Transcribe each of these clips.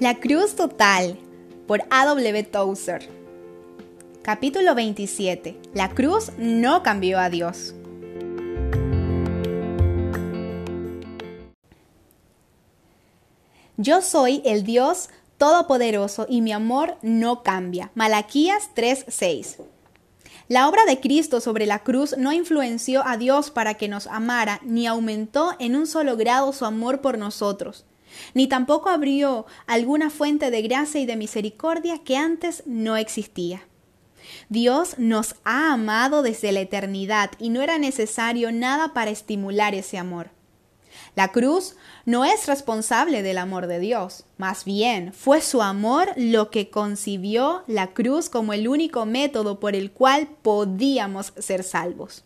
La Cruz Total por A.W. Tozer. Capítulo 27. La cruz no cambió a Dios. Yo soy el Dios Todopoderoso y mi amor no cambia. Malaquías 3:6. La obra de Cristo sobre la cruz no influenció a Dios para que nos amara, ni aumentó en un solo grado su amor por nosotros ni tampoco abrió alguna fuente de gracia y de misericordia que antes no existía. Dios nos ha amado desde la eternidad y no era necesario nada para estimular ese amor. La cruz no es responsable del amor de Dios, más bien fue su amor lo que concibió la cruz como el único método por el cual podíamos ser salvos.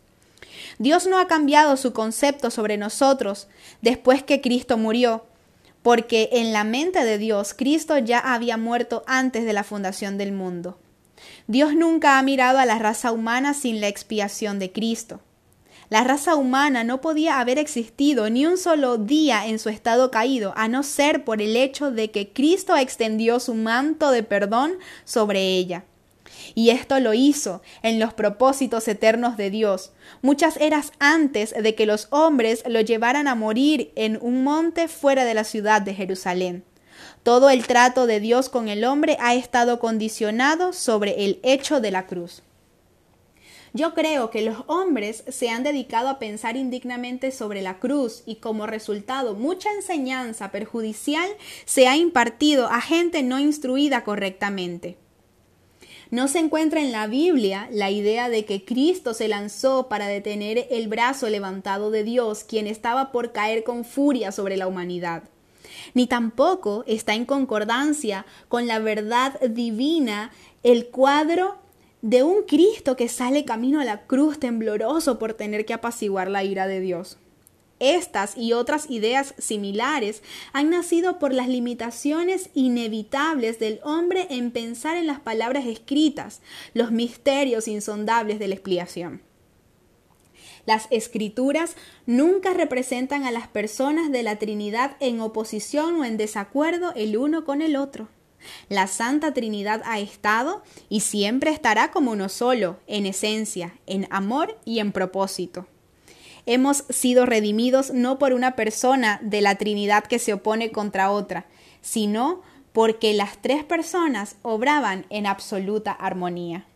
Dios no ha cambiado su concepto sobre nosotros después que Cristo murió, porque en la mente de Dios Cristo ya había muerto antes de la fundación del mundo. Dios nunca ha mirado a la raza humana sin la expiación de Cristo. La raza humana no podía haber existido ni un solo día en su estado caído, a no ser por el hecho de que Cristo extendió su manto de perdón sobre ella. Y esto lo hizo en los propósitos eternos de Dios, muchas eras antes de que los hombres lo llevaran a morir en un monte fuera de la ciudad de Jerusalén. Todo el trato de Dios con el hombre ha estado condicionado sobre el hecho de la cruz. Yo creo que los hombres se han dedicado a pensar indignamente sobre la cruz y como resultado mucha enseñanza perjudicial se ha impartido a gente no instruida correctamente. No se encuentra en la Biblia la idea de que Cristo se lanzó para detener el brazo levantado de Dios, quien estaba por caer con furia sobre la humanidad. Ni tampoco está en concordancia con la verdad divina el cuadro de un Cristo que sale camino a la cruz tembloroso por tener que apaciguar la ira de Dios. Estas y otras ideas similares han nacido por las limitaciones inevitables del hombre en pensar en las palabras escritas, los misterios insondables de la explicación. Las escrituras nunca representan a las personas de la Trinidad en oposición o en desacuerdo el uno con el otro. La Santa Trinidad ha estado y siempre estará como uno solo, en esencia, en amor y en propósito. Hemos sido redimidos no por una persona de la Trinidad que se opone contra otra, sino porque las tres personas obraban en absoluta armonía.